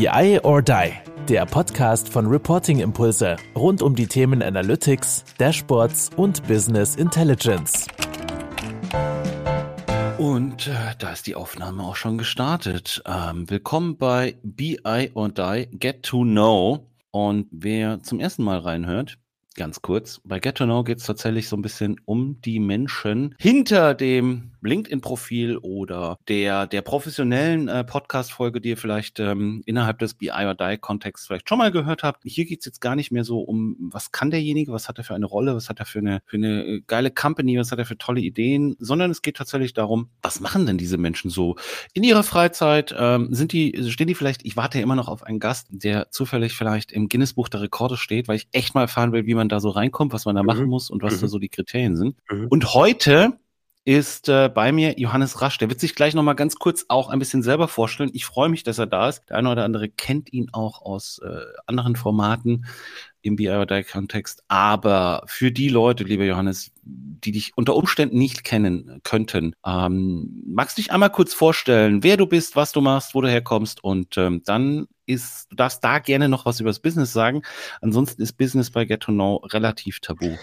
BI or Die, der Podcast von Reporting Impulse rund um die Themen Analytics, Dashboards und Business Intelligence. Und äh, da ist die Aufnahme auch schon gestartet. Ähm, willkommen bei BI or Die Get to Know. Und wer zum ersten Mal reinhört, ganz kurz, bei Get to Know geht es tatsächlich so ein bisschen um die Menschen hinter dem LinkedIn-Profil oder der, der professionellen äh, Podcast-Folge, die ihr vielleicht ähm, innerhalb des BI or Die-Kontexts vielleicht schon mal gehört habt. Hier geht's jetzt gar nicht mehr so um, was kann derjenige, was hat er für eine Rolle, was hat er für eine, für eine äh, geile Company, was hat er für tolle Ideen, sondern es geht tatsächlich darum, was machen denn diese Menschen so in ihrer Freizeit? Ähm, sind die, stehen die vielleicht, ich warte ja immer noch auf einen Gast, der zufällig vielleicht im Guinness-Buch der Rekorde steht, weil ich echt mal erfahren will, wie man da so reinkommt, was man da mhm. machen muss und was mhm. da so die Kriterien sind. Mhm. Und heute ist äh, bei mir Johannes Rasch. Der wird sich gleich nochmal ganz kurz auch ein bisschen selber vorstellen. Ich freue mich, dass er da ist. Der eine oder andere kennt ihn auch aus äh, anderen Formaten im BI-Kontext. Aber für die Leute, lieber Johannes, die dich unter Umständen nicht kennen könnten, ähm, magst du dich einmal kurz vorstellen, wer du bist, was du machst, wo du herkommst und ähm, dann ist, du darfst da gerne noch was über das Business sagen. Ansonsten ist Business bei Get to Know relativ tabu.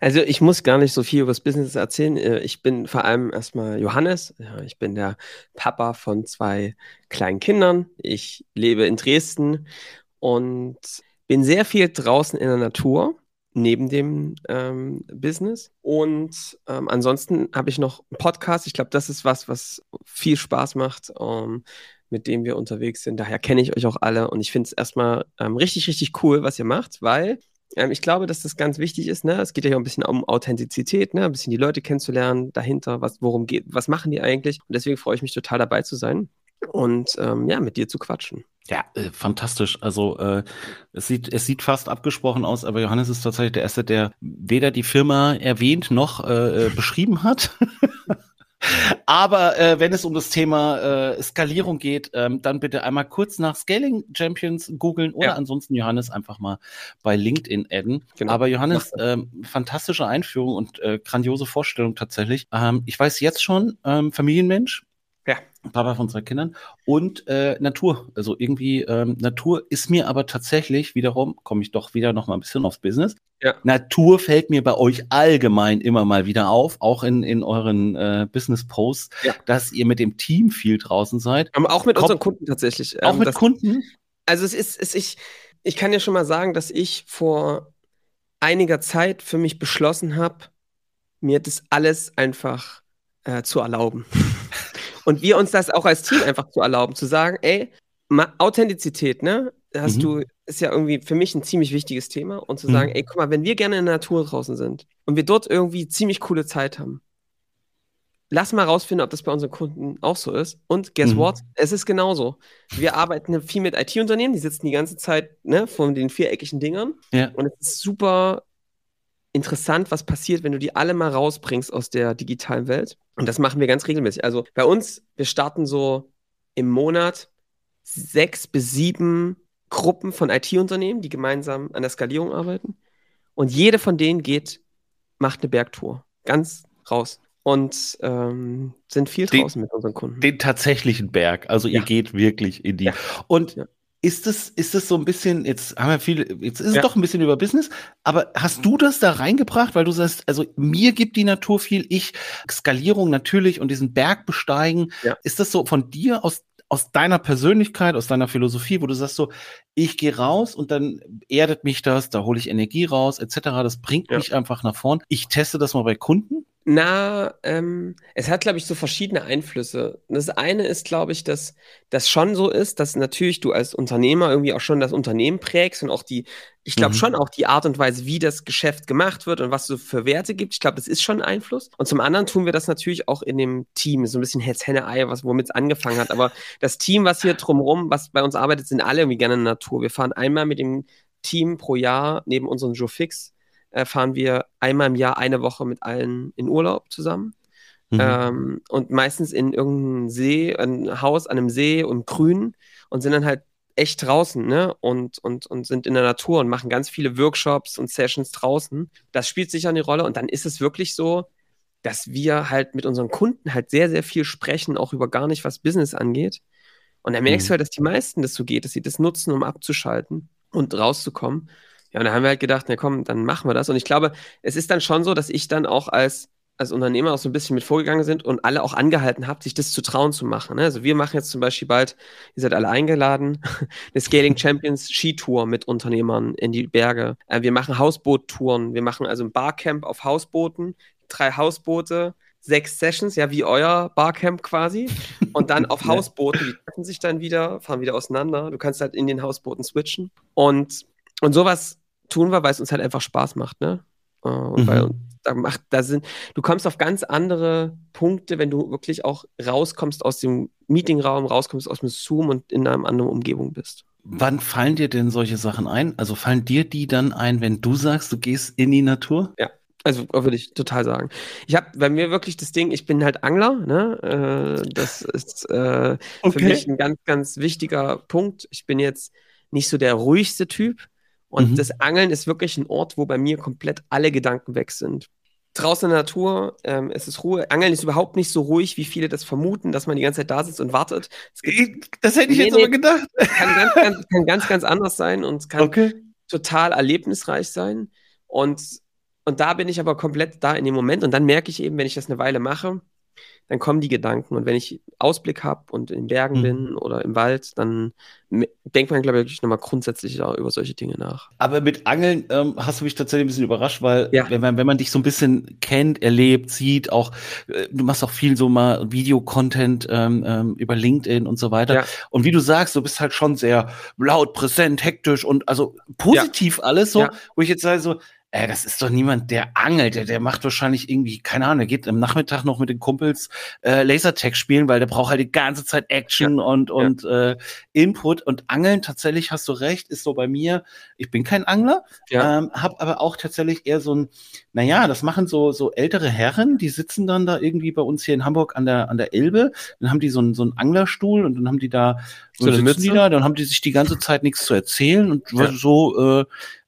Also ich muss gar nicht so viel über das Business erzählen. Äh, ich bin vor allem erstmal Johannes. Ich bin der Papa von zwei kleinen Kindern. Ich lebe in Dresden und bin sehr viel draußen in der Natur neben dem ähm, Business. Und ähm, ansonsten habe ich noch einen Podcast. Ich glaube, das ist was, was viel Spaß macht, ähm, mit dem wir unterwegs sind. Daher kenne ich euch auch alle. Und ich finde es erstmal ähm, richtig, richtig cool, was ihr macht, weil ähm, ich glaube, dass das ganz wichtig ist. Ne? Es geht ja auch ein bisschen um Authentizität, ne? ein bisschen die Leute kennenzulernen, dahinter, was, worum geht, was machen die eigentlich. Und deswegen freue ich mich total dabei zu sein und ähm, ja, mit dir zu quatschen. Ja, äh, fantastisch. Also äh, es sieht es sieht fast abgesprochen aus, aber Johannes ist tatsächlich der erste, der weder die Firma erwähnt noch äh, äh beschrieben hat. Aber äh, wenn es um das Thema äh, Skalierung geht, ähm, dann bitte einmal kurz nach Scaling Champions googeln oder ja. ansonsten Johannes einfach mal bei LinkedIn adden. Genau. Aber Johannes, ähm, fantastische Einführung und äh, grandiose Vorstellung tatsächlich. Ähm, ich weiß jetzt schon, ähm, Familienmensch. Papa von zwei Kindern und äh, Natur. Also irgendwie ähm, Natur ist mir aber tatsächlich wiederum, komme ich doch wieder noch mal ein bisschen aufs Business. Ja. Natur fällt mir bei euch allgemein immer mal wieder auf, auch in, in euren äh, Business-Posts, ja. dass ihr mit dem Team viel draußen seid. Aber auch mit Komm, unseren Kunden tatsächlich. Auch ähm, mit das, Kunden? Also es ist, es, ich, ich kann ja schon mal sagen, dass ich vor einiger Zeit für mich beschlossen habe, mir das alles einfach äh, zu erlauben. Und wir uns das auch als Team einfach zu erlauben, zu sagen, ey, Authentizität, ne? Hast mhm. du, ist ja irgendwie für mich ein ziemlich wichtiges Thema. Und zu sagen, mhm. ey, guck mal, wenn wir gerne in der Natur draußen sind und wir dort irgendwie ziemlich coole Zeit haben, lass mal rausfinden, ob das bei unseren Kunden auch so ist. Und guess mhm. what? Es ist genauso. Wir arbeiten viel mit IT-Unternehmen, die sitzen die ganze Zeit ne, vor den viereckigen Dingern. Ja. Und es ist super interessant, was passiert, wenn du die alle mal rausbringst aus der digitalen Welt. Und das machen wir ganz regelmäßig. Also bei uns, wir starten so im Monat sechs bis sieben Gruppen von IT-Unternehmen, die gemeinsam an der Skalierung arbeiten. Und jede von denen geht, macht eine Bergtour. Ganz raus. Und ähm, sind viel draußen den, mit unseren Kunden. Den tatsächlichen Berg. Also ja. ihr geht wirklich in die. Ja. Und ja. Ist es, ist es so ein bisschen, jetzt haben wir viel, jetzt ist es doch ein bisschen über Business, aber hast du das da reingebracht, weil du sagst, also mir gibt die Natur viel, ich, Skalierung natürlich und diesen Berg besteigen. Ja. Ist das so von dir aus, aus deiner Persönlichkeit, aus deiner Philosophie, wo du sagst so, ich gehe raus und dann erdet mich das, da hole ich Energie raus, etc. Das bringt ja. mich einfach nach vorn. Ich teste das mal bei Kunden na, ähm, es hat, glaube ich, so verschiedene Einflüsse. Das eine ist, glaube ich, dass das schon so ist, dass natürlich du als Unternehmer irgendwie auch schon das Unternehmen prägst und auch die, ich glaube mhm. schon auch die Art und Weise, wie das Geschäft gemacht wird und was es für Werte gibt. Ich glaube, das ist schon ein Einfluss. Und zum anderen tun wir das natürlich auch in dem Team, so ein bisschen Hetz-Henne-Ei, was womit es angefangen hat. Aber das Team, was hier drumherum, was bei uns arbeitet, sind alle irgendwie gerne in der Natur. Wir fahren einmal mit dem Team pro Jahr neben unseren Joe Fix äh, fahren wir einmal im Jahr eine Woche mit allen in Urlaub zusammen. Mhm. Ähm, und meistens in irgendeinem See, ein Haus an einem See und grün und sind dann halt echt draußen, ne? Und, und, und sind in der Natur und machen ganz viele Workshops und Sessions draußen. Das spielt sich eine Rolle und dann ist es wirklich so, dass wir halt mit unseren Kunden halt sehr, sehr viel sprechen, auch über gar nicht, was Business angeht. Und dann merkst mhm. du halt, dass die meisten das so geht, dass sie das nutzen, um abzuschalten und rauszukommen. Ja, und da haben wir halt gedacht, na komm, dann machen wir das. Und ich glaube, es ist dann schon so, dass ich dann auch als, als Unternehmer auch so ein bisschen mit vorgegangen sind und alle auch angehalten habe, sich das zu trauen zu machen. Ne? Also wir machen jetzt zum Beispiel bald, ihr seid alle eingeladen, eine Scaling Champions Skitour mit Unternehmern in die Berge. Äh, wir machen Hausboottouren. Wir machen also ein Barcamp auf Hausbooten, drei Hausboote, sechs Sessions, ja, wie euer Barcamp quasi. Und dann auf Hausbooten, die treffen sich dann wieder, fahren wieder auseinander. Du kannst halt in den Hausbooten switchen. Und, und sowas tun wir, weil es uns halt einfach Spaß macht, ne? Äh, und mhm. weil da macht, da sind, du kommst auf ganz andere Punkte, wenn du wirklich auch rauskommst aus dem Meetingraum, rauskommst aus dem Zoom und in einer anderen Umgebung bist. Wann fallen dir denn solche Sachen ein? Also fallen dir die dann ein, wenn du sagst, du gehst in die Natur? Ja. Also würde ich total sagen. Ich habe bei mir wirklich das Ding, ich bin halt Angler, ne? Äh, das ist äh, okay. für mich ein ganz, ganz wichtiger Punkt. Ich bin jetzt nicht so der ruhigste Typ. Und mhm. das Angeln ist wirklich ein Ort, wo bei mir komplett alle Gedanken weg sind. Draußen in der Natur, ähm, es ist Ruhe. Angeln ist überhaupt nicht so ruhig, wie viele das vermuten, dass man die ganze Zeit da sitzt und wartet. das hätte ich nee, jetzt nee, aber gedacht. Kann ganz, ganz, kann ganz, ganz anders sein und kann okay. total erlebnisreich sein. Und und da bin ich aber komplett da in dem Moment. Und dann merke ich eben, wenn ich das eine Weile mache, dann kommen die Gedanken. Und wenn ich Ausblick habe und in Bergen mhm. bin oder im Wald, dann denkt man, glaube ich, nochmal grundsätzlich über solche Dinge nach. Aber mit Angeln ähm, hast du mich tatsächlich ein bisschen überrascht, weil ja. wenn, man, wenn man dich so ein bisschen kennt, erlebt, sieht, auch äh, du machst auch viel so mal Videocontent ähm, ähm, über LinkedIn und so weiter. Ja. Und wie du sagst, du bist halt schon sehr laut, präsent, hektisch und also positiv ja. alles so, wo ich jetzt sage so, äh, das ist doch niemand, der angelt. Der, der macht wahrscheinlich irgendwie, keine Ahnung, der geht am Nachmittag noch mit den Kumpels äh, Lasertag spielen, weil der braucht halt die ganze Zeit Action ja. und, und ja. äh, Input. Und Angeln, tatsächlich hast du recht, ist so bei mir, ich bin kein Angler, ja. ähm, habe aber auch tatsächlich eher so ein, naja, das machen so, so ältere Herren, die sitzen dann da irgendwie bei uns hier in Hamburg an der, an der Elbe. Dann haben die so einen, so einen Anglerstuhl und dann haben die da so eine Mütze. Die da, dann haben die sich die ganze Zeit nichts zu erzählen und ja. so, äh,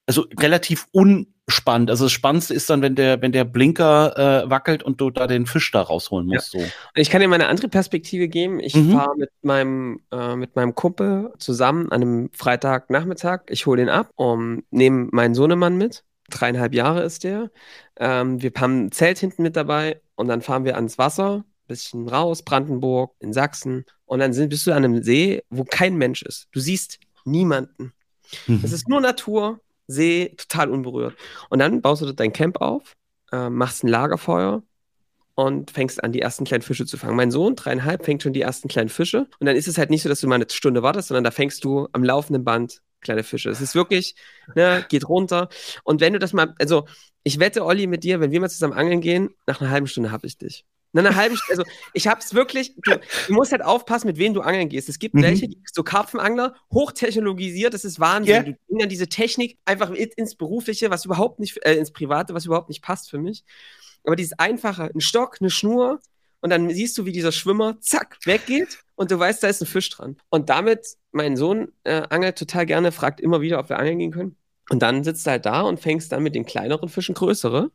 also relativ un spannend. Also das Spannendste ist dann, wenn der, wenn der Blinker äh, wackelt und du da den Fisch da rausholen musst. Ja. So. Ich kann dir mal eine andere Perspektive geben. Ich mhm. fahre mit meinem, äh, mit meinem Kumpel zusammen an einem Freitagnachmittag. Ich hole ihn ab und nehme meinen Sohnemann mit. Dreieinhalb Jahre ist der. Ähm, wir haben ein Zelt hinten mit dabei und dann fahren wir ans Wasser, bisschen raus, Brandenburg, in Sachsen. Und dann sind, bist du an einem See, wo kein Mensch ist. Du siehst niemanden. Mhm. Es ist nur Natur See, total unberührt. Und dann baust du dein Camp auf, äh, machst ein Lagerfeuer und fängst an, die ersten kleinen Fische zu fangen. Mein Sohn, dreieinhalb, fängt schon die ersten kleinen Fische. Und dann ist es halt nicht so, dass du mal eine Stunde wartest, sondern da fängst du am laufenden Band kleine Fische. Es ist wirklich, ne, geht runter. Und wenn du das mal, also ich wette, Olli, mit dir, wenn wir mal zusammen angeln gehen, nach einer halben Stunde hab ich dich. Nach einer halben Stunde, also ich hab's wirklich, du, du, musst halt aufpassen, mit wem du angeln gehst. Es gibt mhm. welche, die, so Karpfenangler, hochtechnologisiert, das ist Wahnsinn. Yeah. Du bringst dann diese Technik einfach ins Berufliche, was überhaupt nicht, äh, ins Private, was überhaupt nicht passt für mich. Aber dieses Einfache, ein Stock, eine Schnur, und dann siehst du, wie dieser Schwimmer zack weggeht und du weißt, da ist ein Fisch dran. Und damit, mein Sohn äh, angelt total gerne, fragt immer wieder, ob wir angeln gehen können. Und dann sitzt er halt da und fängst dann mit den kleineren Fischen größere.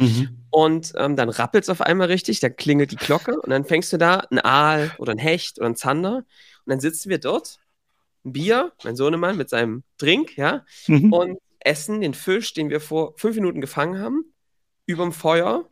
Mhm. Und ähm, dann rappelt es auf einmal richtig, da klingelt die Glocke und dann fängst du da ein Aal oder ein Hecht oder ein Zander und dann sitzen wir dort, ein Bier, mein Sohnemann mit seinem Drink, ja, mhm. und essen den Fisch, den wir vor fünf Minuten gefangen haben, überm Feuer,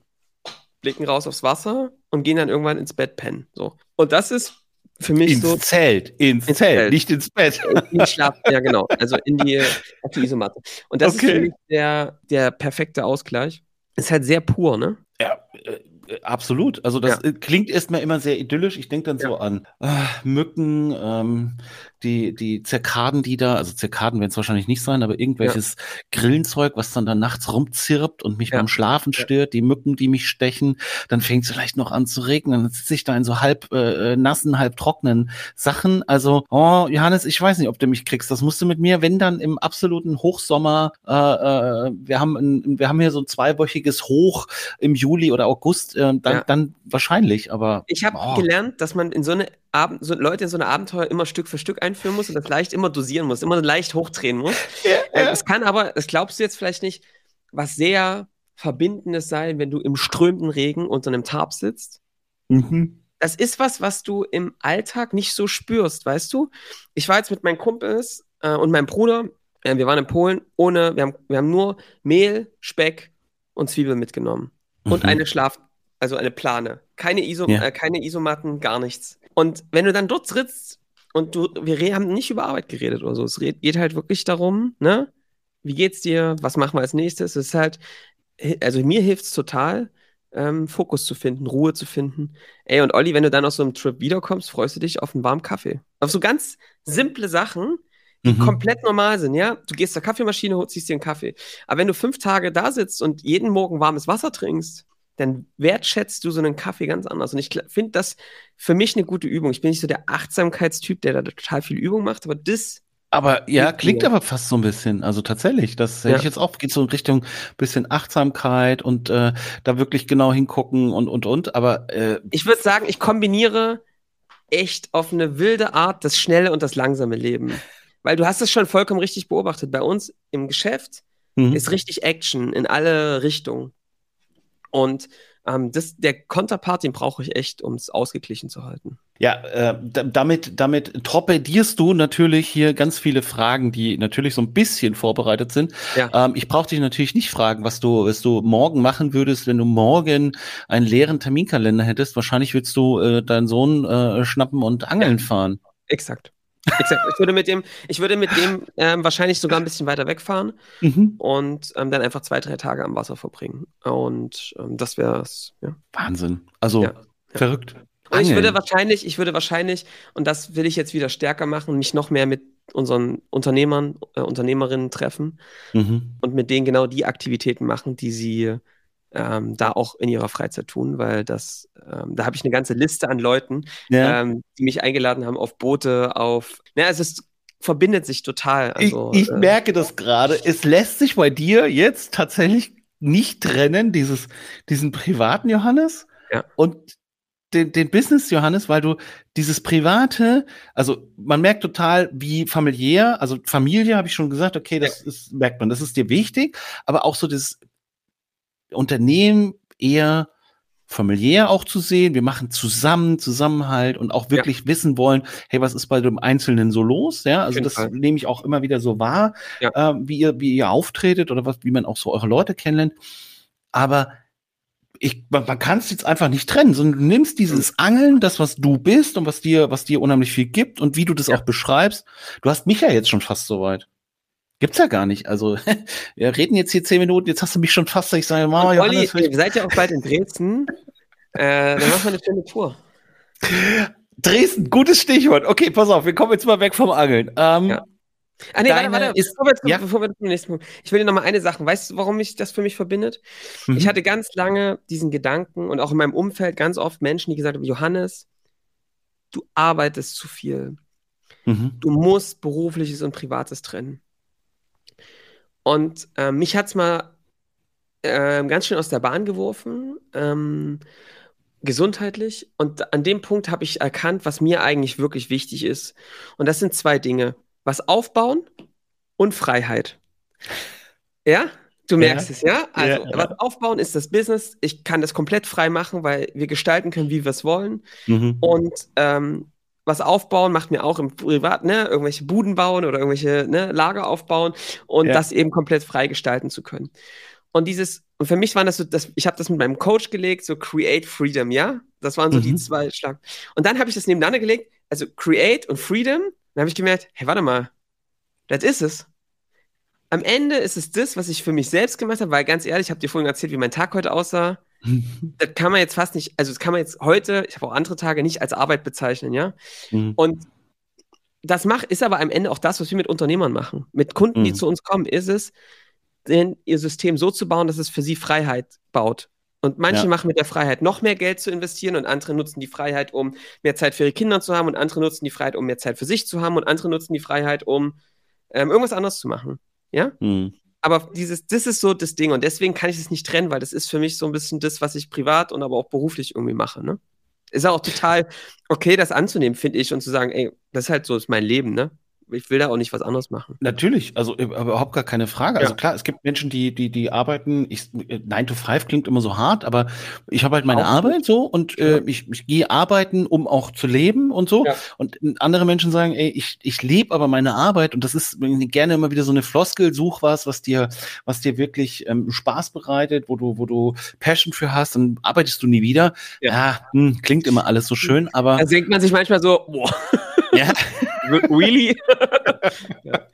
blicken raus aufs Wasser und gehen dann irgendwann ins Bett pennen. So. Und das ist für mich ins so. Zelt, ins, ins Zelt, Zelt, nicht ins Bett. In Schlaf, ja, genau. Also in die, auf die Isomatte. Und das okay. ist für mich der, der perfekte Ausgleich. Ist halt sehr pur, ne? Ja, äh, äh, absolut. Also das ja. klingt erstmal immer sehr idyllisch. Ich denke dann ja. so an äh, Mücken, ähm, die, die Zirkaden, die da, also Zirkaden werden es wahrscheinlich nicht sein, aber irgendwelches ja. Grillenzeug, was dann da nachts rumzirpt und mich beim Schlafen stört, die Mücken, die mich stechen, dann fängt es vielleicht noch an zu regnen, dann sitze ich da in so halb äh, nassen, halb trockenen Sachen. Also, oh, Johannes, ich weiß nicht, ob du mich kriegst. Das musst du mit mir, wenn dann im absoluten Hochsommer, äh, äh, wir haben ein, wir haben hier so ein zweiwöchiges Hoch im Juli oder August, äh, dann, ja. dann wahrscheinlich, aber. Ich habe oh. gelernt, dass man in so eine Abend, so Leute in so eine Abenteuer immer Stück für Stück einführen muss und das leicht immer dosieren muss, immer leicht hochdrehen muss. Ja, äh, ja. Es kann aber, das glaubst du jetzt vielleicht nicht, was sehr Verbindendes sein, wenn du im strömenden Regen unter einem Tarp sitzt. Mhm. das ist was, was du im Alltag nicht so spürst, weißt du? Ich war jetzt mit meinen Kumpels äh, und meinem Bruder, äh, wir waren in Polen, ohne, wir haben, wir haben nur Mehl, Speck und Zwiebeln mitgenommen. Mhm. Und eine Schlaf, also eine Plane. Keine, Iso, ja. äh, keine Isomatten, gar nichts. Und wenn du dann dort sitzt und du, wir haben nicht über Arbeit geredet oder so, es geht halt wirklich darum, ne? Wie geht's dir? Was machen wir als nächstes? Es ist halt, also mir hilft es total, ähm, Fokus zu finden, Ruhe zu finden. Ey, und Olli, wenn du dann aus so einem Trip wiederkommst, freust du dich auf einen warmen Kaffee. Auf so ganz simple Sachen, die mhm. komplett normal sind, ja. Du gehst zur Kaffeemaschine, ziehst dir einen Kaffee. Aber wenn du fünf Tage da sitzt und jeden Morgen warmes Wasser trinkst, dann wertschätzt du so einen Kaffee ganz anders. Und ich finde das für mich eine gute Übung. Ich bin nicht so der Achtsamkeitstyp, der da total viel Übung macht, aber das aber ja, klingt aber fast so ein bisschen. Also tatsächlich, das hätte ja. ich jetzt auch, geht so in Richtung bisschen Achtsamkeit und äh, da wirklich genau hingucken und und und. Aber äh, ich würde sagen, ich kombiniere echt auf eine wilde Art das schnelle und das langsame Leben. Weil du hast es schon vollkommen richtig beobachtet. Bei uns im Geschäft mhm. ist richtig Action in alle Richtungen. Und ähm, das, der Konterpart, den brauche ich echt, um es ausgeglichen zu halten. Ja, äh, damit, damit torpedierst du natürlich hier ganz viele Fragen, die natürlich so ein bisschen vorbereitet sind. Ja. Ähm, ich brauche dich natürlich nicht fragen, was du, was du morgen machen würdest, wenn du morgen einen leeren Terminkalender hättest. Wahrscheinlich würdest du äh, deinen Sohn äh, schnappen und angeln ja. fahren. Exakt. Exakt. Ich würde mit dem, ich würde mit dem ähm, wahrscheinlich sogar ein bisschen weiter wegfahren mhm. und ähm, dann einfach zwei, drei Tage am Wasser verbringen. Und ähm, das wäre es. Ja. Wahnsinn. Also ja. verrückt. Und ich würde wahrscheinlich, ich würde wahrscheinlich, und das will ich jetzt wieder stärker machen, mich noch mehr mit unseren Unternehmern, äh, Unternehmerinnen treffen mhm. und mit denen genau die Aktivitäten machen, die sie ähm, da auch in ihrer Freizeit tun, weil das, ähm, da habe ich eine ganze Liste an Leuten, ja. ähm, die mich eingeladen haben auf Boote, auf, na, es ist, verbindet sich total. Also, ich, ich äh, merke das gerade. Es lässt sich bei dir jetzt tatsächlich nicht trennen, dieses, diesen privaten Johannes ja. und den, den Business Johannes, weil du dieses private, also man merkt total, wie familiär, also Familie habe ich schon gesagt, okay, das ja. ist, merkt man, das ist dir wichtig, aber auch so das Unternehmen eher familiär auch zu sehen. Wir machen zusammen, Zusammenhalt und auch wirklich ja. wissen wollen, hey, was ist bei dem Einzelnen so los? Ja, also das Fall. nehme ich auch immer wieder so wahr, ja. äh, wie ihr, wie ihr auftretet oder was, wie man auch so eure Leute kennenlernt. Aber ich, man, man kann es jetzt einfach nicht trennen, sondern du nimmst dieses mhm. Angeln, das, was du bist und was dir, was dir unheimlich viel gibt und wie du das ja. auch beschreibst. Du hast mich ja jetzt schon fast so weit. Gibt's ja gar nicht. Also, wir reden jetzt hier zehn Minuten, jetzt hast du mich schon fast, ich sage, Mama, Olli, ihr seid ja auch bald in Dresden. äh, dann machen wir eine schöne Tour. Dresden, gutes Stichwort. Okay, pass auf, wir kommen jetzt mal weg vom Angeln. Ähm, ja. Ah, nee, warte, warte, ist, bevor, wir zum, ja? bevor wir zum nächsten Punkt. Ich will dir noch mal eine Sache. Weißt du, warum mich das für mich verbindet? Mhm. Ich hatte ganz lange diesen Gedanken und auch in meinem Umfeld ganz oft Menschen, die gesagt haben: Johannes, du arbeitest zu viel. Mhm. Du musst berufliches und privates trennen. Und äh, mich hat es mal äh, ganz schön aus der Bahn geworfen, ähm, gesundheitlich. Und an dem Punkt habe ich erkannt, was mir eigentlich wirklich wichtig ist. Und das sind zwei Dinge. Was aufbauen und Freiheit. Ja? Du merkst ja. es, ja? Also, ja, ja. was aufbauen ist das Business. Ich kann das komplett frei machen, weil wir gestalten können, wie wir es wollen. Mhm. Und ähm, was aufbauen, macht mir auch im Privat, ne, irgendwelche Buden bauen oder irgendwelche ne, Lager aufbauen und ja. das eben komplett frei gestalten zu können. Und dieses, und für mich waren das so, das, ich habe das mit meinem Coach gelegt, so Create Freedom, ja? Das waren so mhm. die zwei Schlag. Und dann habe ich das nebeneinander gelegt, also Create und Freedom. Dann habe ich gemerkt, hey, warte mal, das ist es. Am Ende ist es das, was ich für mich selbst gemacht habe, weil ganz ehrlich, ich habe dir vorhin erzählt, wie mein Tag heute aussah das kann man jetzt fast nicht, also das kann man jetzt heute, ich habe auch andere Tage, nicht als Arbeit bezeichnen, ja. Mhm. Und das macht, ist aber am Ende auch das, was wir mit Unternehmern machen. Mit Kunden, mhm. die zu uns kommen, ist es, denn ihr System so zu bauen, dass es für sie Freiheit baut. Und manche ja. machen mit der Freiheit noch mehr Geld zu investieren und andere nutzen die Freiheit, um mehr Zeit für ihre Kinder zu haben und andere nutzen die Freiheit, um mehr Zeit für sich zu haben und andere nutzen die Freiheit, um ähm, irgendwas anderes zu machen. Ja? Mhm aber dieses, das ist so das Ding und deswegen kann ich es nicht trennen, weil das ist für mich so ein bisschen das, was ich privat und aber auch beruflich irgendwie mache, ne? Ist auch total okay, das anzunehmen, finde ich, und zu sagen, ey, das ist halt so, ist mein Leben, ne? Ich will da auch nicht was anderes machen. Natürlich, also äh, überhaupt gar keine Frage. Also klar, es gibt Menschen, die, die, die arbeiten, ich, 9 to 5 klingt immer so hart, aber ich habe halt meine auch Arbeit so und äh, ich, ich gehe arbeiten, um auch zu leben und so. Ja. Und andere Menschen sagen, ey, ich, ich lebe aber meine Arbeit und das ist gerne immer wieder so eine Floskel, such was, was dir, was dir wirklich ähm, Spaß bereitet, wo du, wo du Passion für hast, dann arbeitest du nie wieder. Ja, ja hm, klingt immer alles so schön, aber. Da denkt man sich manchmal so, boah. Ja. really? ja.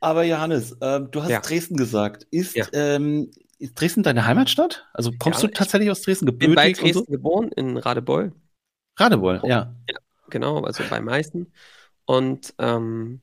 Aber Johannes, äh, du hast ja. Dresden gesagt. Ist, ja. ähm, ist Dresden deine Heimatstadt? Also kommst du tatsächlich aus Dresden gebürtig? Ich bin bei Dresden so? geboren, in Radebeul. Radebeul, ja. ja. Genau, also bei Meißen. Und ähm,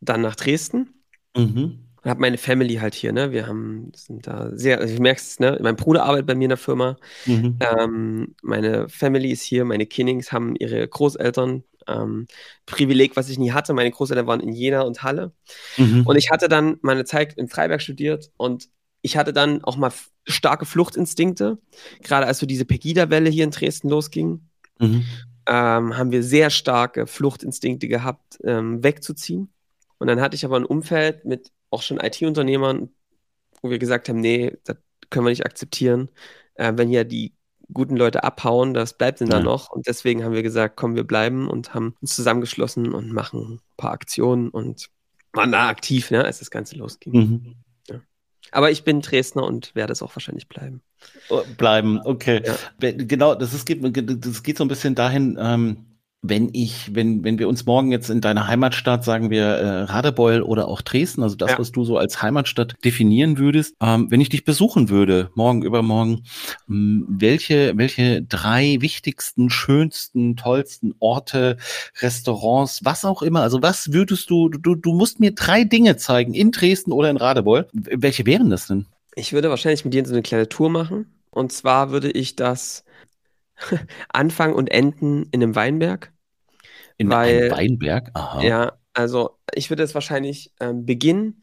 dann nach Dresden. Mhm. Und habe meine Family halt hier, ne? Wir haben, sind da sehr, also ich merke es, ne? Mein Bruder arbeitet bei mir in der Firma. Mhm. Ähm, meine Family ist hier, meine Kinnings haben ihre Großeltern. Ähm, Privileg, was ich nie hatte. Meine Großeltern waren in Jena und Halle. Mhm. Und ich hatte dann meine Zeit in Freiberg studiert und ich hatte dann auch mal starke Fluchtinstinkte. Gerade als so diese Pegida-Welle hier in Dresden losging, mhm. ähm, haben wir sehr starke Fluchtinstinkte gehabt, ähm, wegzuziehen. Und dann hatte ich aber ein Umfeld mit auch schon IT-Unternehmern, wo wir gesagt haben, nee, das können wir nicht akzeptieren. Äh, wenn ja die guten Leute abhauen, das bleibt denn ja. da noch. Und deswegen haben wir gesagt, komm, wir bleiben und haben uns zusammengeschlossen und machen ein paar Aktionen und waren da aktiv, ne, als das Ganze losging. Mhm. Ja. Aber ich bin Dresdner und werde es auch wahrscheinlich bleiben. Oh, bleiben, okay. Ja. Genau, das, ist, das geht so ein bisschen dahin, ähm, wenn ich, wenn, wenn wir uns morgen jetzt in deiner Heimatstadt, sagen wir äh, Radebeul oder auch Dresden, also das, ja. was du so als Heimatstadt definieren würdest, ähm, wenn ich dich besuchen würde, morgen, übermorgen, ähm, welche, welche drei wichtigsten, schönsten, tollsten Orte, Restaurants, was auch immer, also was würdest du, du, du musst mir drei Dinge zeigen, in Dresden oder in Radebeul. Welche wären das denn? Ich würde wahrscheinlich mit dir so eine kleine Tour machen. Und zwar würde ich das Anfang und Enden in einem Weinberg. In weil, einem Weinberg? Aha. Ja, also ich würde es wahrscheinlich ähm, beginnen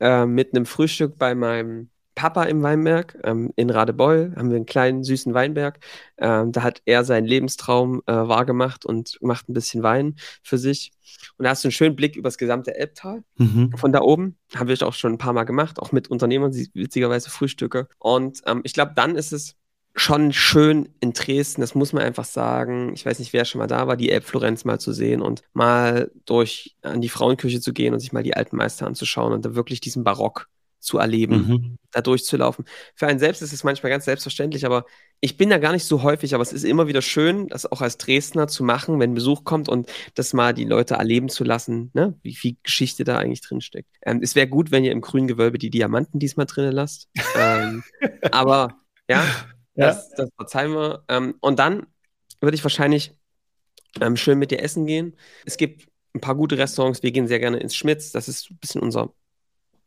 äh, mit einem Frühstück bei meinem Papa im Weinberg. Ähm, in Radebeul haben wir einen kleinen, süßen Weinberg. Ähm, da hat er seinen Lebenstraum äh, wahrgemacht und macht ein bisschen Wein für sich. Und da hast du einen schönen Blick über das gesamte Elbtal mhm. von da oben. Habe ich auch schon ein paar Mal gemacht, auch mit Unternehmern, witzigerweise Frühstücke. Und ähm, ich glaube, dann ist es schon schön in Dresden, das muss man einfach sagen. Ich weiß nicht, wer schon mal da war, die Elbflorenz mal zu sehen und mal durch an die Frauenküche zu gehen und sich mal die alten Meister anzuschauen und da wirklich diesen Barock zu erleben, mhm. da durchzulaufen. Für einen selbst ist es manchmal ganz selbstverständlich, aber ich bin da gar nicht so häufig, aber es ist immer wieder schön, das auch als Dresdner zu machen, wenn Besuch kommt und das mal die Leute erleben zu lassen, ne? wie viel Geschichte da eigentlich drin steckt. Ähm, es wäre gut, wenn ihr im grünen Gewölbe die Diamanten diesmal drinnen lasst. ähm, aber ja, das, das verzeihen wir. Ähm, und dann würde ich wahrscheinlich ähm, schön mit dir essen gehen. Es gibt ein paar gute Restaurants. Wir gehen sehr gerne ins Schmitz. Das ist ein bisschen unser,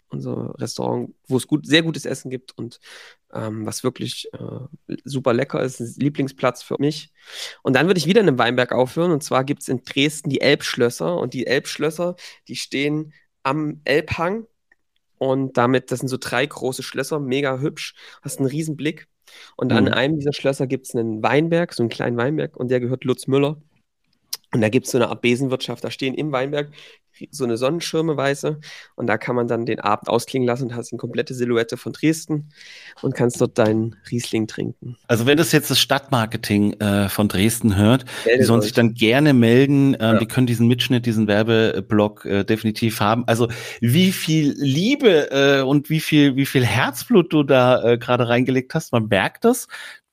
unser Restaurant, wo es gut, sehr gutes Essen gibt und ähm, was wirklich äh, super lecker ist. Ein Lieblingsplatz für mich. Und dann würde ich wieder in einem Weinberg aufhören. Und zwar gibt es in Dresden die Elbschlösser. Und die Elbschlösser, die stehen am Elbhang. Und damit, das sind so drei große Schlösser, mega hübsch. Hast einen riesen Blick. Und mhm. an einem dieser Schlösser gibt es einen Weinberg, so einen kleinen Weinberg, und der gehört Lutz Müller. Und da gibt es so eine Art Besenwirtschaft. Da stehen im Weinberg so eine Sonnenschirme weiße und da kann man dann den Abend ausklingen lassen und hast eine komplette Silhouette von Dresden und kannst dort deinen Riesling trinken. Also wenn das jetzt das Stadtmarketing äh, von Dresden hört, Meldet die sollen euch. sich dann gerne melden. Ähm, ja. Die können diesen Mitschnitt, diesen Werbeblock äh, definitiv haben. Also wie viel Liebe äh, und wie viel, wie viel Herzblut du da äh, gerade reingelegt hast, man merkt das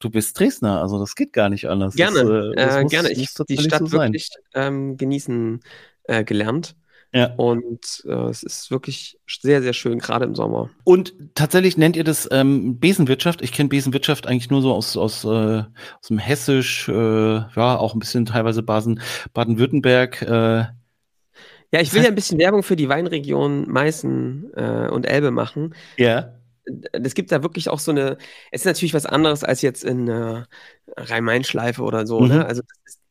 du bist Dresdner, also das geht gar nicht anders. Gerne, das, äh, das äh, gerne. Ich habe die Stadt so wirklich ähm, genießen äh, gelernt. Ja. Und äh, es ist wirklich sehr, sehr schön, gerade im Sommer. Und tatsächlich nennt ihr das ähm, Besenwirtschaft. Ich kenne Besenwirtschaft eigentlich nur so aus, aus, äh, aus dem Hessisch, äh, ja, auch ein bisschen teilweise Baden, Baden-Württemberg. Äh. Ja, ich will ja ein bisschen Werbung für die Weinregion Meißen äh, und Elbe machen. Ja es gibt da wirklich auch so eine, es ist natürlich was anderes als jetzt in äh, Rhein-Main-Schleife oder so, ne? mhm. ne? Also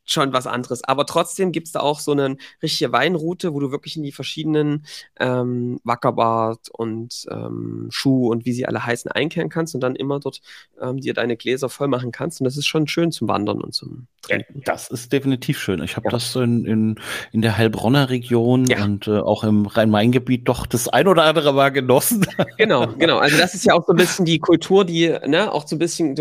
schon was anderes. Aber trotzdem gibt es da auch so eine richtige Weinroute, wo du wirklich in die verschiedenen ähm, Wackerbart und ähm, Schuh und wie sie alle heißen einkehren kannst und dann immer dort ähm, dir deine Gläser voll machen kannst. Und das ist schon schön zum Wandern und zum Trinken. Das ist definitiv schön. Ich habe ja. das in, in, in der Heilbronner Region ja. und äh, auch im Rhein-Main-Gebiet doch das ein oder andere Mal genossen. Genau, genau. Also das ist ja auch so ein bisschen die Kultur, die ne, auch so ein bisschen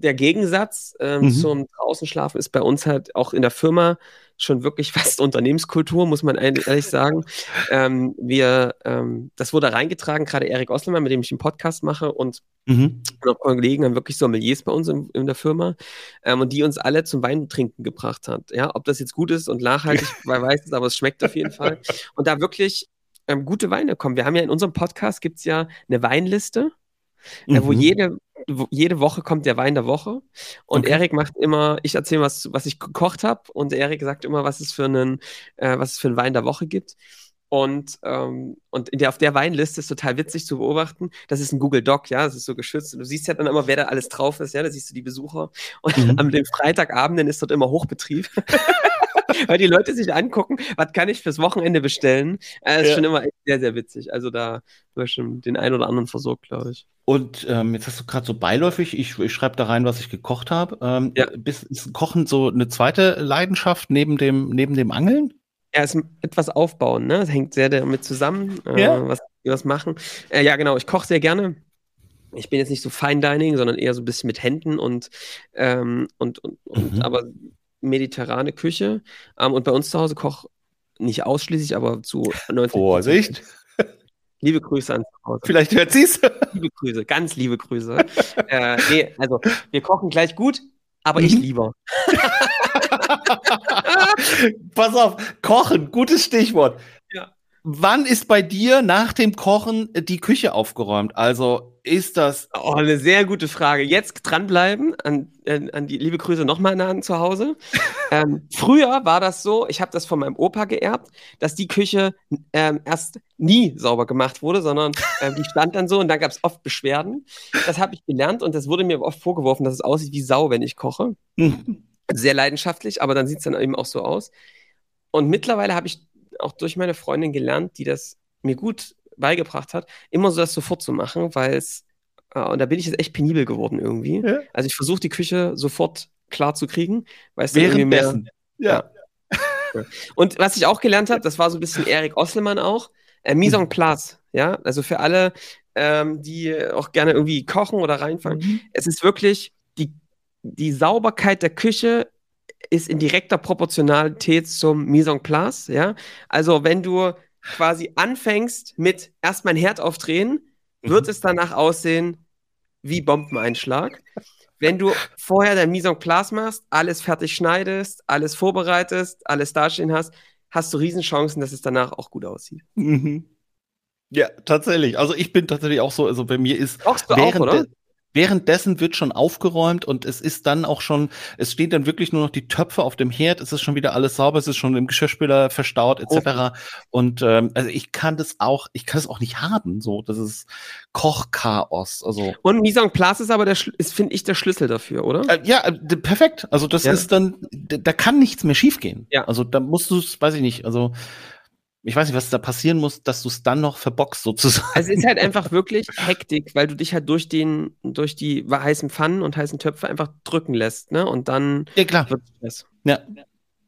der Gegensatz ähm, mhm. zum draußen schlafen ist bei uns halt auch in der Firma schon wirklich fast Unternehmenskultur, muss man ehrlich sagen. ähm, wir, ähm, das wurde reingetragen, gerade Erik Oslemann, mit dem ich den Podcast mache und mhm. noch Kollegen haben wirklich Sommeliers bei uns in, in der Firma ähm, und die uns alle zum Weintrinken gebracht hat. Ja, ob das jetzt gut ist und nachhaltig, weil weiß es, aber es schmeckt auf jeden Fall. Und da wirklich ähm, gute Weine kommen. Wir haben ja in unserem Podcast gibt es ja eine Weinliste mhm. äh, wo mhm. jede, wo jede Woche kommt der Wein der Woche. Und okay. Erik macht immer, ich erzähle was, was ich gekocht habe und Erik sagt immer, was es für einen, äh, was es für einen Wein der Woche gibt. Und, ähm, und in der, auf der Weinliste ist total witzig zu beobachten. Das ist ein Google Doc, ja, das ist so geschützt. Und du siehst ja dann immer, wer da alles drauf ist, ja, da siehst du die Besucher. Und mhm. am dem Freitagabenden ist dort immer Hochbetrieb. weil die Leute sich angucken, was kann ich fürs Wochenende bestellen. Äh, ist ja. schon immer sehr, sehr witzig. Also da war schon den einen oder anderen versorgt, glaube ich. Und ähm, jetzt hast du gerade so beiläufig, ich, ich schreibe da rein, was ich gekocht habe. Ähm, ja. Ist Kochen so eine zweite Leidenschaft neben dem, neben dem Angeln? Ja, es ist etwas aufbauen, ne? Das hängt sehr damit zusammen, äh, ja. was wir was machen. Äh, ja, genau, ich koche sehr gerne. Ich bin jetzt nicht so Fine Dining, sondern eher so ein bisschen mit Händen und, ähm, und, und, und mhm. aber mediterrane Küche. Ähm, und bei uns zu Hause koch nicht ausschließlich, aber zu 90 Vorsicht! Liebe Grüße an zu Hause. Vielleicht hört sie es. Liebe Grüße, ganz liebe Grüße. äh, nee, also wir kochen gleich gut, aber mhm. ich lieber. Pass auf, kochen, gutes Stichwort. Ja. Wann ist bei dir nach dem Kochen die Küche aufgeräumt? Also ist das. Oh, eine sehr gute Frage. Jetzt dranbleiben. An, an, die liebe Grüße nochmal an zu Hause. ähm, früher war das so, ich habe das von meinem Opa geerbt, dass die Küche ähm, erst nie sauber gemacht wurde, sondern äh, die stand dann so und da gab es oft Beschwerden. Das habe ich gelernt und das wurde mir oft vorgeworfen, dass es aussieht wie Sau, wenn ich koche. Sehr leidenschaftlich, aber dann sieht es dann eben auch so aus. Und mittlerweile habe ich auch durch meine Freundin gelernt, die das mir gut beigebracht hat, immer so das sofort zu machen, weil es, äh, und da bin ich jetzt echt penibel geworden irgendwie. Ja. Also ich versuche die Küche sofort klar zu kriegen, weil es irgendwie mehr. Ja. ja. Und was ich auch gelernt habe, das war so ein bisschen Erik Osselmann auch, äh, Mise en place, ja, also für alle, ähm, die auch gerne irgendwie kochen oder reinfangen. Mhm. Es ist wirklich, die, die Sauberkeit der Küche ist in direkter Proportionalität zum Mise en place, ja. Also wenn du quasi anfängst mit erstmal ein Herd aufdrehen, wird mhm. es danach aussehen wie Bombeneinschlag. Wenn du vorher dein Mise en place machst, alles fertig schneidest, alles vorbereitest, alles dastehen hast, hast du Riesenchancen, dass es danach auch gut aussieht. Mhm. Ja, tatsächlich. Also ich bin tatsächlich auch so, also bei mir ist Kochst du auch, oder? Währenddessen wird schon aufgeräumt und es ist dann auch schon, es steht dann wirklich nur noch die Töpfe auf dem Herd, es ist schon wieder alles sauber, es ist schon im Geschirrspüler verstaut etc. Oh. Und ähm, also ich kann das auch, ich kann das auch nicht haben, so das ist Kochchaos. Also und Mise en place ist aber der, ist finde ich der Schlüssel dafür, oder? Äh, ja, äh, perfekt. Also das ja. ist dann, da kann nichts mehr schiefgehen. Ja. Also da musst du es, weiß ich nicht. Also ich weiß nicht, was da passieren muss, dass du es dann noch verbockst, sozusagen. Also es ist halt einfach wirklich Hektik, weil du dich halt durch den, durch die heißen Pfannen und heißen Töpfe einfach drücken lässt, ne? Und dann ja, klar. wird es. Ja.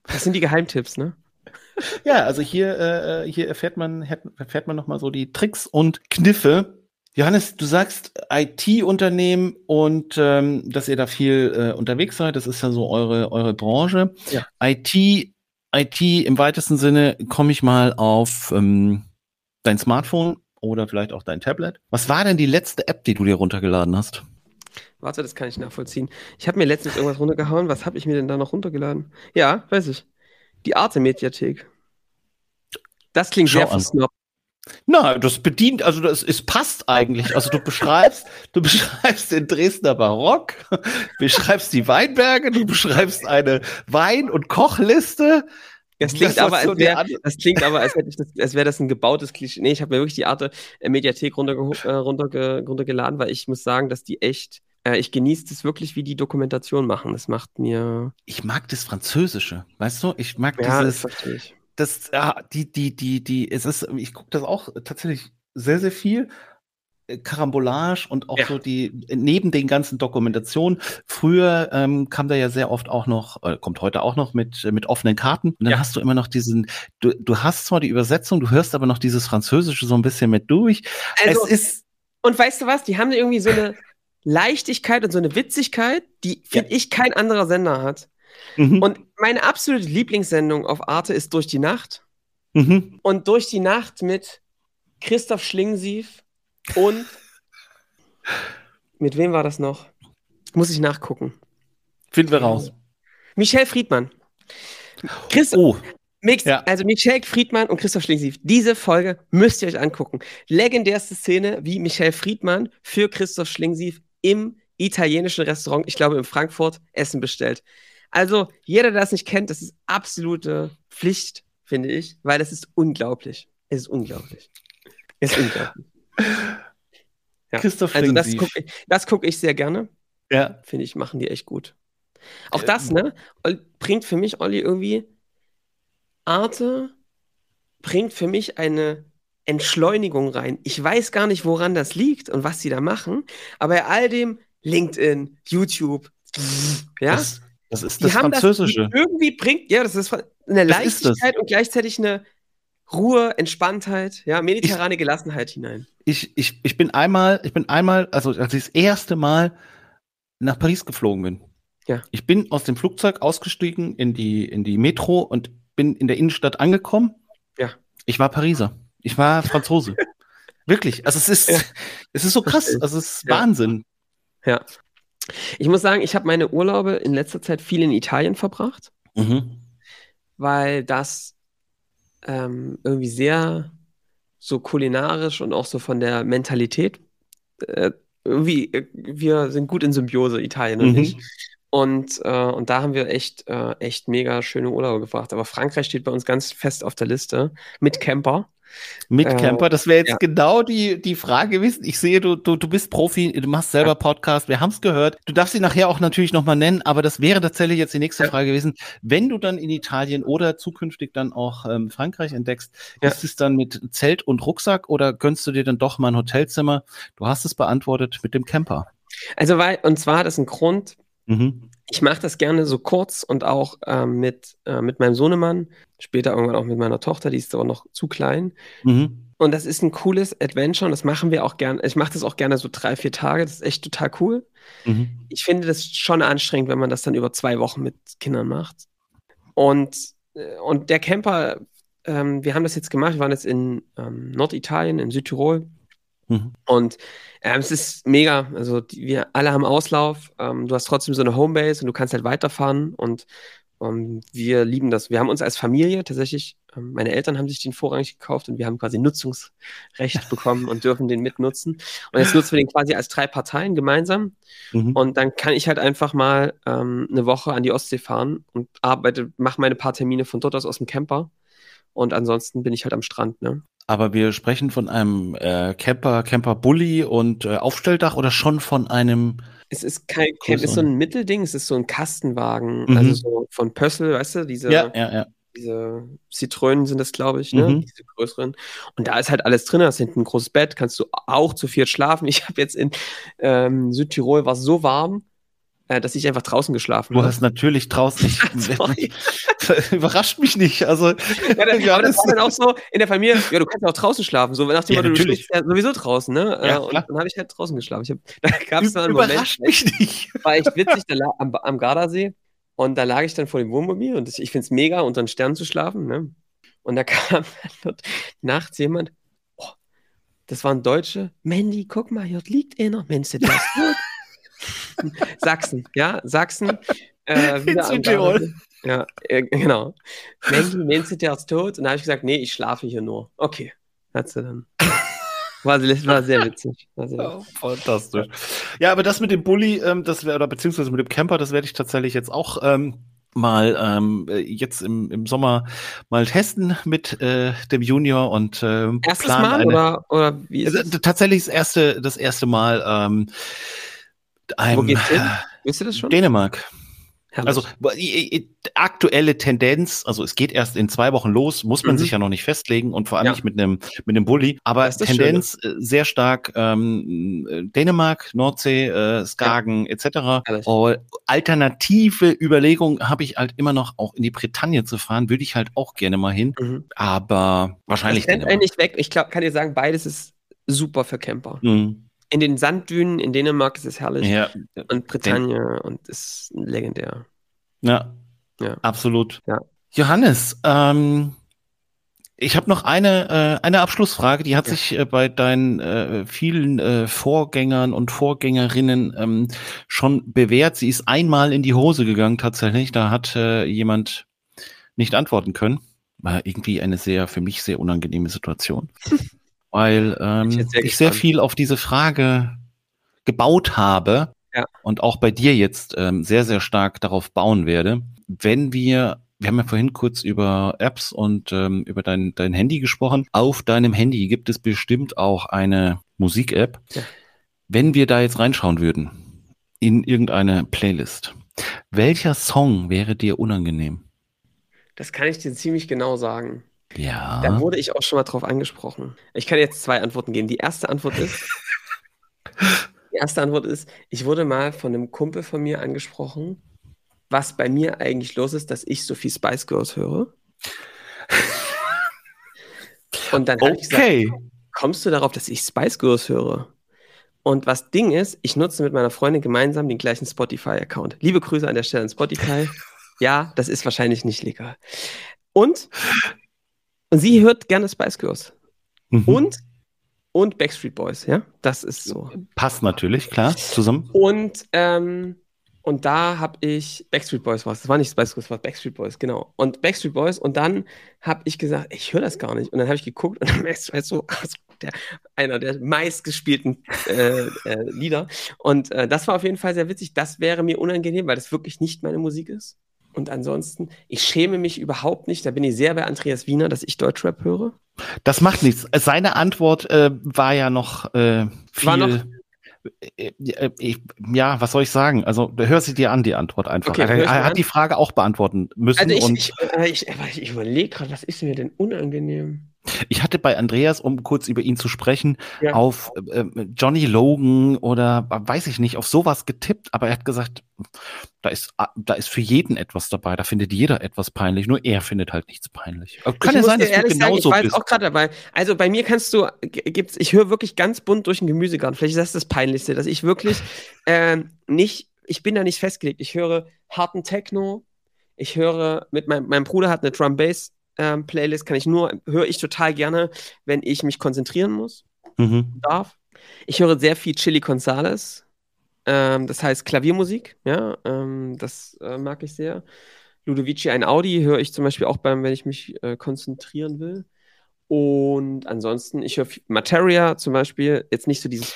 Das sind die Geheimtipps, ne? Ja, also hier, äh, hier erfährt man, erfährt man nochmal so die Tricks und Kniffe. Johannes, du sagst IT-Unternehmen und ähm, dass ihr da viel äh, unterwegs seid. Das ist ja so eure, eure Branche. Ja. IT IT im weitesten Sinne komme ich mal auf ähm, dein Smartphone oder vielleicht auch dein Tablet. Was war denn die letzte App, die du dir runtergeladen hast? Warte, das kann ich nachvollziehen. Ich habe mir letztens irgendwas runtergehauen. Was habe ich mir denn da noch runtergeladen? Ja, weiß ich. Die Arte-Mediathek. Das klingt Schau sehr versnobbt. Na, das bedient, also das, es passt eigentlich. Also du beschreibst, du beschreibst den Dresdner Barock, beschreibst die Weinberge, du beschreibst eine Wein- und Kochliste. Das klingt, aber, als wär, das klingt aber, als, hätte das, als wäre das ein gebautes Klischee. Nee, ich habe mir wirklich die Arte äh, Mediathek runterge äh, runterge runtergeladen, weil ich muss sagen, dass die echt äh, ich genieße das wirklich, wie die Dokumentation machen. Das macht mir. Ich mag das Französische, weißt du? Ich mag Ja, das dieses, verstehe ich. Das, ja, die, die, die, die, es ist, ich gucke das auch tatsächlich sehr, sehr viel. Äh, Karambolage und auch Ja. so die, neben den ganzen Dokumentationen. Früher ähm, kam da ja sehr oft auch noch, äh, kommt heute auch noch mit, äh, mit offenen Karten. Und dann Ja. hast du immer noch diesen, du, du hast zwar die Übersetzung, du hörst aber noch dieses Französische so ein bisschen mit durch. Also, es ist, und weißt du was? Die haben irgendwie so eine Leichtigkeit und so eine Witzigkeit, die, finde ich, kein anderer Sender hat. Mhm, Und meine absolute Lieblingssendung auf Arte ist Durch die Nacht. mhm. Und Durch die Nacht mit Christoph Schlingensief und mit wem war das noch? Muss ich nachgucken. finden wir raus. Michel Friedmann. Christoph, Oh, Mix, Ja. also Michel Friedmann und Christoph Schlingensief. Diese Folge müsst ihr euch angucken. Legendärste Szene, wie Michel Friedmann für Christoph Schlingensief im italienischen Restaurant, ich glaube in Frankfurt, Essen bestellt. Also jeder, der das nicht kennt, das ist absolute Pflicht, finde ich, weil es ist unglaublich. Es ist unglaublich. Es ist unglaublich. Ja. Christoph Also das gucke ich, das guck ich sehr gerne. ja. Finde ich, machen die echt gut. Auch das, ne, bringt für mich, Olli, irgendwie Arte bringt für mich eine Entschleunigung rein. Ich weiß gar nicht, woran das liegt und was sie da machen, aber bei all dem LinkedIn, YouTube, ja, Das, das ist das Französische. das irgendwie bringt, ja, das ist eine. Leichtigkeit und gleichzeitig eine Ruhe, Entspanntheit, ja, mediterrane Gelassenheit hinein. ich, ich, ich bin einmal, ich bin einmal, also als ich das erste Mal nach Paris geflogen bin. Ja. Ich bin aus dem Flugzeug ausgestiegen in die, in die Metro und bin in der Innenstadt angekommen. Ja. Ich war Pariser. Ich war Franzose. Wirklich. Also es ist, Ja. es ist so krass. Ich. Also es ist Ja. Wahnsinn. Ja. Ich muss sagen, ich habe meine Urlaube in letzter Zeit viel in Italien verbracht. Mhm. weil das ähm, irgendwie sehr so kulinarisch und auch so von der Mentalität äh, irgendwie, äh, wir sind gut in Symbiose, Italien und Mhm. ich. Und, äh, und da haben wir echt, äh, echt mega schöne Urlaube gebracht. Aber Frankreich steht bei uns ganz fest auf der Liste mit Camper. Mit Äh, Camper, das wäre jetzt ja. genau die, die Frage gewesen. Ich sehe, du, du, du bist Profi, du machst selber Podcast, wir haben es gehört. Du darfst sie nachher auch natürlich nochmal nennen, aber das wäre tatsächlich jetzt die nächste Ja. Frage gewesen. Wenn du dann in Italien oder zukünftig dann auch ähm, Frankreich entdeckst, Ja. ist es dann mit Zelt und Rucksack oder gönnst du dir dann doch mal ein Hotelzimmer? Du hast es beantwortet mit dem Camper. Also, weil, und zwar hat es einen Grund, Mhm. ich mache das gerne so kurz und auch ähm, mit, äh, mit meinem Sohnemann, später irgendwann auch mit meiner Tochter, die ist aber noch zu klein. Mhm. Und das ist ein cooles Adventure und das machen wir auch gerne. Ich mache das auch gerne so drei, vier Tage. Das ist echt total cool. Mhm. Ich finde das schon anstrengend, wenn man das dann über zwei Wochen mit Kindern macht. Und, äh, und der Camper, ähm, wir haben das jetzt gemacht. Wir waren jetzt in ähm, Norditalien, in Südtirol. Mhm. Und ähm, es ist mega. Also die, wir alle haben Auslauf. Ähm, du hast trotzdem so eine Homebase und du kannst halt weiterfahren. Und ähm, wir lieben das. Wir haben uns als Familie tatsächlich, ähm, meine Eltern haben sich den vorrangig gekauft und wir haben quasi Nutzungsrecht bekommen und dürfen den mitnutzen. Und jetzt nutzen wir den quasi als drei Parteien gemeinsam. Mhm. Und dann kann ich halt einfach mal ähm, eine Woche an die Ostsee fahren und arbeite, mache meine paar Termine von dort aus aus dem Camper. Und ansonsten bin ich halt am Strand, ne? Aber wir sprechen von einem äh, Camper, Camper Bully und äh, Aufstelldach oder schon von einem Es ist kein Camp, es ist so ein Mittelding, es ist so ein Kastenwagen, Mhm. also so von Pössl, weißt du, diese, ja, ja, ja. diese Zitrönen sind das, glaube ich, ne? Mhm. Diese größeren. Und da ist halt alles drin, da ist hinten ein großes Bett, kannst du auch zu viert schlafen. Ich habe jetzt in ähm, Südtirol war es so warm, dass ich einfach draußen geschlafen Du habe. hast natürlich draußen. Ich, Sorry. überrascht mich nicht. Also Ja, das, aber das das- war dann auch so in der Familie, ja, du kannst auch draußen schlafen, so nach dem Ja, du schläfst ja sowieso draußen, ne? Ja, Äh, und klar. dann habe ich halt draußen geschlafen. Ich hab, da gab es dann einen Moment, überrascht mich nicht. war echt witzig, da lag, am, am Gardasee und da lag ich dann vor dem Wohnmobil und das, ich finde es mega, unter den Sternen zu schlafen, ne? Und da kam dort nachts jemand, das waren Deutsche, Mandy, guck mal, hier liegt einer, Mensch, der ist tot. Sachsen, ja, Sachsen, äh, wieder am Südtirol. Ja, äh, genau. Mandy, Mensch, der ist tot. Und da habe ich gesagt, nee, ich schlafe hier nur. Okay, hat sie dann. War, war sehr witzig. War sehr witzig. Oh, fantastisch. Ja, aber das mit dem Bulli, ähm, das wäre, oder beziehungsweise mit dem Camper, das werde ich tatsächlich jetzt auch ähm, mal ähm, äh, jetzt im, im Sommer mal testen mit äh, dem Junior und ähm, Erstes Mal eine- oder, oder wie ist es? tatsächlich das erste, das erste Mal. Ähm, Einem, Wo geht's hin? Wisst ihr das schon? Dänemark. Herrlich. Also aktuelle Tendenz, also es geht erst in zwei Wochen los, muss man Mhm. sich ja noch nicht festlegen und vor allem Ja. nicht mit einem mit einem Bulli. Aber Tendenz äh, sehr stark ähm, äh, Dänemark, Nordsee, äh, Skagen etc. Herrlich. Und alternative Überlegung habe ich halt immer noch auch in die Bretagne zu fahren, würde ich halt auch gerne mal hin. Mhm. Aber wahrscheinlich eigentlich weg. Ich glaub, kann dir sagen, beides ist super für Camper. Mhm. In den Sanddünen in Dänemark ist es herrlich. Ja, Und Bretagne und ist legendär. Ja, Ja. absolut. Ja. Johannes, ähm, ich habe noch eine, äh, eine Abschlussfrage, die hat Ja. sich äh, bei deinen äh, vielen äh, Vorgängern und Vorgängerinnen ähm, schon bewährt. Sie ist einmal in die Hose gegangen tatsächlich. Da hat äh, jemand nicht antworten können. War irgendwie eine sehr, für mich sehr unangenehme Situation. Weil ähm, ich ich, sehr sehr gespannt. viel auf diese Frage gebaut habe Ja. und auch bei dir jetzt ähm, sehr, sehr stark darauf bauen werde. Wenn wir, wir haben ja vorhin kurz über Apps und ähm, über dein, dein Handy gesprochen. Auf deinem Handy gibt es bestimmt auch eine Musik-App. Ja. Wenn wir da jetzt reinschauen würden in irgendeine Playlist, welcher Song wäre dir unangenehm? Das kann ich dir ziemlich genau sagen. Ja. Da wurde ich auch schon mal drauf angesprochen. Ich kann jetzt zwei Antworten geben. Die erste Antwort ist, die erste Antwort ist, ich wurde mal von einem Kumpel von mir angesprochen, was bei mir eigentlich los ist, dass ich so viel Spice Girls höre. Und dann habe ich gesagt, okay. kommst du darauf, dass ich Spice Girls höre? Und was Ding ist, ich nutze mit meiner Freundin gemeinsam den gleichen Spotify-Account. Liebe Grüße an der Stelle an Spotify. Ja, das ist wahrscheinlich nicht legal. Und, und sie hört gerne Spice Girls. Mhm. Und, und Backstreet Boys, ja? Das ist so. Passt natürlich, klar, zusammen. Und, ähm, und da habe ich Backstreet Boys was. Das war nicht Spice Girls, das war Backstreet Boys, genau. Und Backstreet Boys. Und dann habe ich gesagt, ich höre das gar nicht. Und dann habe ich geguckt und dann du halt so, also der, einer der meistgespielten äh, äh, Lieder. Und äh, das war auf jeden Fall sehr witzig. Das wäre mir unangenehm, weil das wirklich nicht meine Musik ist. Und ansonsten, ich schäme mich überhaupt nicht. Da bin ich sehr bei Andreas Wiener, dass ich Deutschrap höre. Das macht nichts. Seine Antwort äh, war ja noch äh, viel. War noch- äh, äh, ich, ja, was soll ich sagen? Also hör sie dir an, die Antwort einfach. Okay, er er an. hat die Frage auch beantworten müssen. Also ich, und ich, äh, ich, ich überlege gerade, was ist mir denn unangenehm? Ich hatte bei Andreas, um kurz über ihn zu sprechen, Ja. auf äh, Johnny Logan oder äh, weiß ich nicht, auf sowas getippt, aber er hat gesagt, da ist, ah, da ist für jeden etwas dabei, da findet jeder etwas peinlich, nur er findet halt nichts peinlich. Aber Kann ich ja sein, dass du ehrlich sagen, ich genauso war jetzt bist. auch gerade dabei. Also bei mir kannst du, gibt's, ich höre wirklich ganz bunt durch den Gemüsegarten. Vielleicht ist das das Peinlichste, dass ich wirklich ähm, nicht, ich bin da nicht festgelegt. Ich höre harten Techno. Ich höre mit meinem, mein Bruder hat eine Drum Bass ähm, Playlist, kann ich nur, höre ich total gerne, wenn ich mich konzentrieren muss, Mhm. darf. Ich höre sehr viel Chili Gonzales. Ähm, das heißt Klaviermusik, ja, ähm, das äh, mag ich sehr. Ludovici ein Audi höre ich zum Beispiel auch beim, wenn ich mich äh, konzentrieren will. Und ansonsten, ich höre Materia zum Beispiel, jetzt nicht so dieses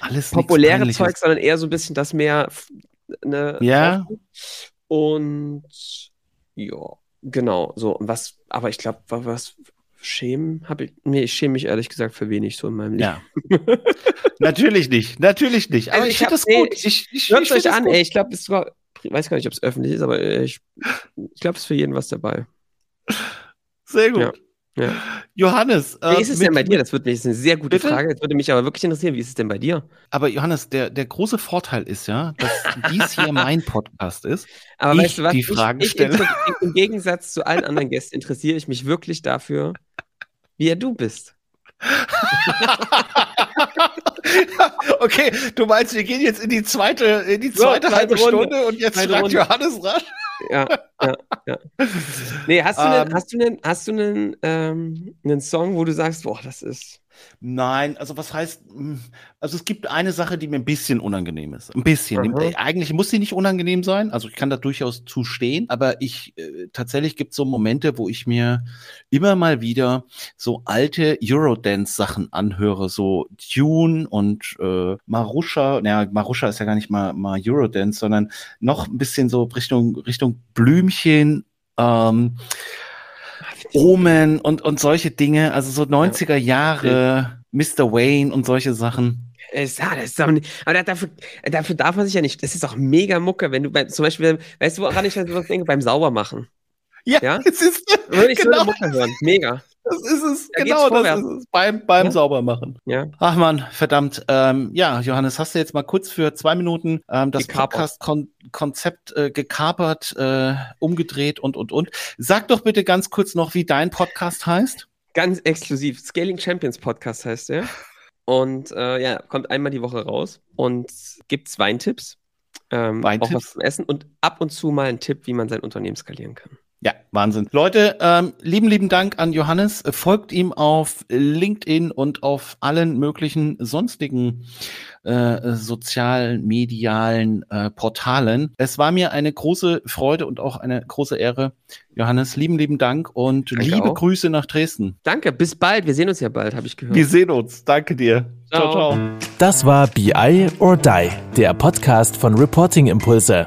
Alles populäre. Zeug, sondern eher so ein bisschen das mehr ne, Ja. Und ja, genau, so. Was, aber ich glaube, was schämen habe ich, nee, ich schäme mich ehrlich gesagt für wenig so in meinem Leben. Ja. natürlich nicht, natürlich nicht. Aber Also ich ich finde das nee, gut. Ich, ich, Hört ich euch an, gut. ey, ich glaube, es ist sogar, ich weiß gar nicht, ob es öffentlich ist, aber ich, ich glaube, es ist für jeden was dabei. Sehr gut. Ja. Ja. Johannes, Wie äh, ist es mit- denn bei dir? Das wird mich, das ist eine sehr gute Bitte? Frage. Das würde mich aber wirklich interessieren. Wie ist es denn bei dir? Aber Johannes, der, der große Vorteil ist ja, dass dies hier mein Podcast ist. Aber Ich weißt du was? die Ich- Fragen ich, stelle. inter- Im Gegensatz zu allen anderen Gästen interessiere ich mich wirklich dafür, wie er du bist. okay, du meinst, wir gehen jetzt in die zweite, in die So, zweite zweite halbe Runde. Stunde und jetzt fragt. Johannes rasch. Ja, ja, ja. Nee, hast du Ähm. einen, hast du einen, hast du einen, ähm, einen Song, wo du sagst, boah, das ist. Nein, also was heißt, mh, also es gibt eine Sache, die mir ein bisschen unangenehm ist. Ein bisschen. Aha. Äh, Eigentlich muss sie nicht unangenehm sein, also ich kann da durchaus zustehen, aber ich, äh, tatsächlich gibt es so Momente, wo ich mir immer mal wieder so alte Eurodance-Sachen anhöre, so Tune und äh, Marusha, naja, Marusha ist ja gar nicht mal, mal Eurodance, sondern noch ein bisschen so Richtung, Richtung Blümchen, ähm, Omen und, und solche Dinge, also so 90er Jahre, Mr. Wayne und solche Sachen. Es, ja, das ist aber, nicht, aber dafür, dafür darf man sich ja nicht. Das ist auch mega Mucke, wenn du bei, zum Beispiel, weißt du, woran ich das denke? Beim Saubermachen. Ja, ja? es ist Würde ich genau. so eine Mucke hören. Mega. Das ist es, da genau, das ist es. Beim, beim ja? Saubermachen. Ja. Ach man, verdammt. Ähm, ja, Johannes, hast du jetzt mal kurz für zwei Minuten ähm, das Podcast-Konzept äh, gekapert, äh, umgedreht und, und, und. Sag doch bitte ganz kurz noch, wie dein Podcast heißt. Ganz exklusiv. Scaling Champions Podcast heißt der. Und äh, ja, kommt einmal die Woche raus und gibt's Weintipps. Ähm, Weintipps. Auch was zum Essen und ab und zu mal einen Tipp, wie man sein Unternehmen skalieren kann. Ja, Wahnsinn. Leute, ähm, lieben, lieben Dank an Johannes. Folgt ihm auf LinkedIn und auf allen möglichen sonstigen äh, sozialen, medialen äh, Portalen. Es war mir eine große Freude und auch eine große Ehre. Johannes, lieben, lieben Dank und Danke liebe auch. Grüße nach Dresden. Danke, bis bald. Wir sehen uns ja bald, habe ich gehört. Wir sehen uns. Danke dir. Ciao, ciao. ciao. Das war BI or Die, der Podcast von Reporting Impulse.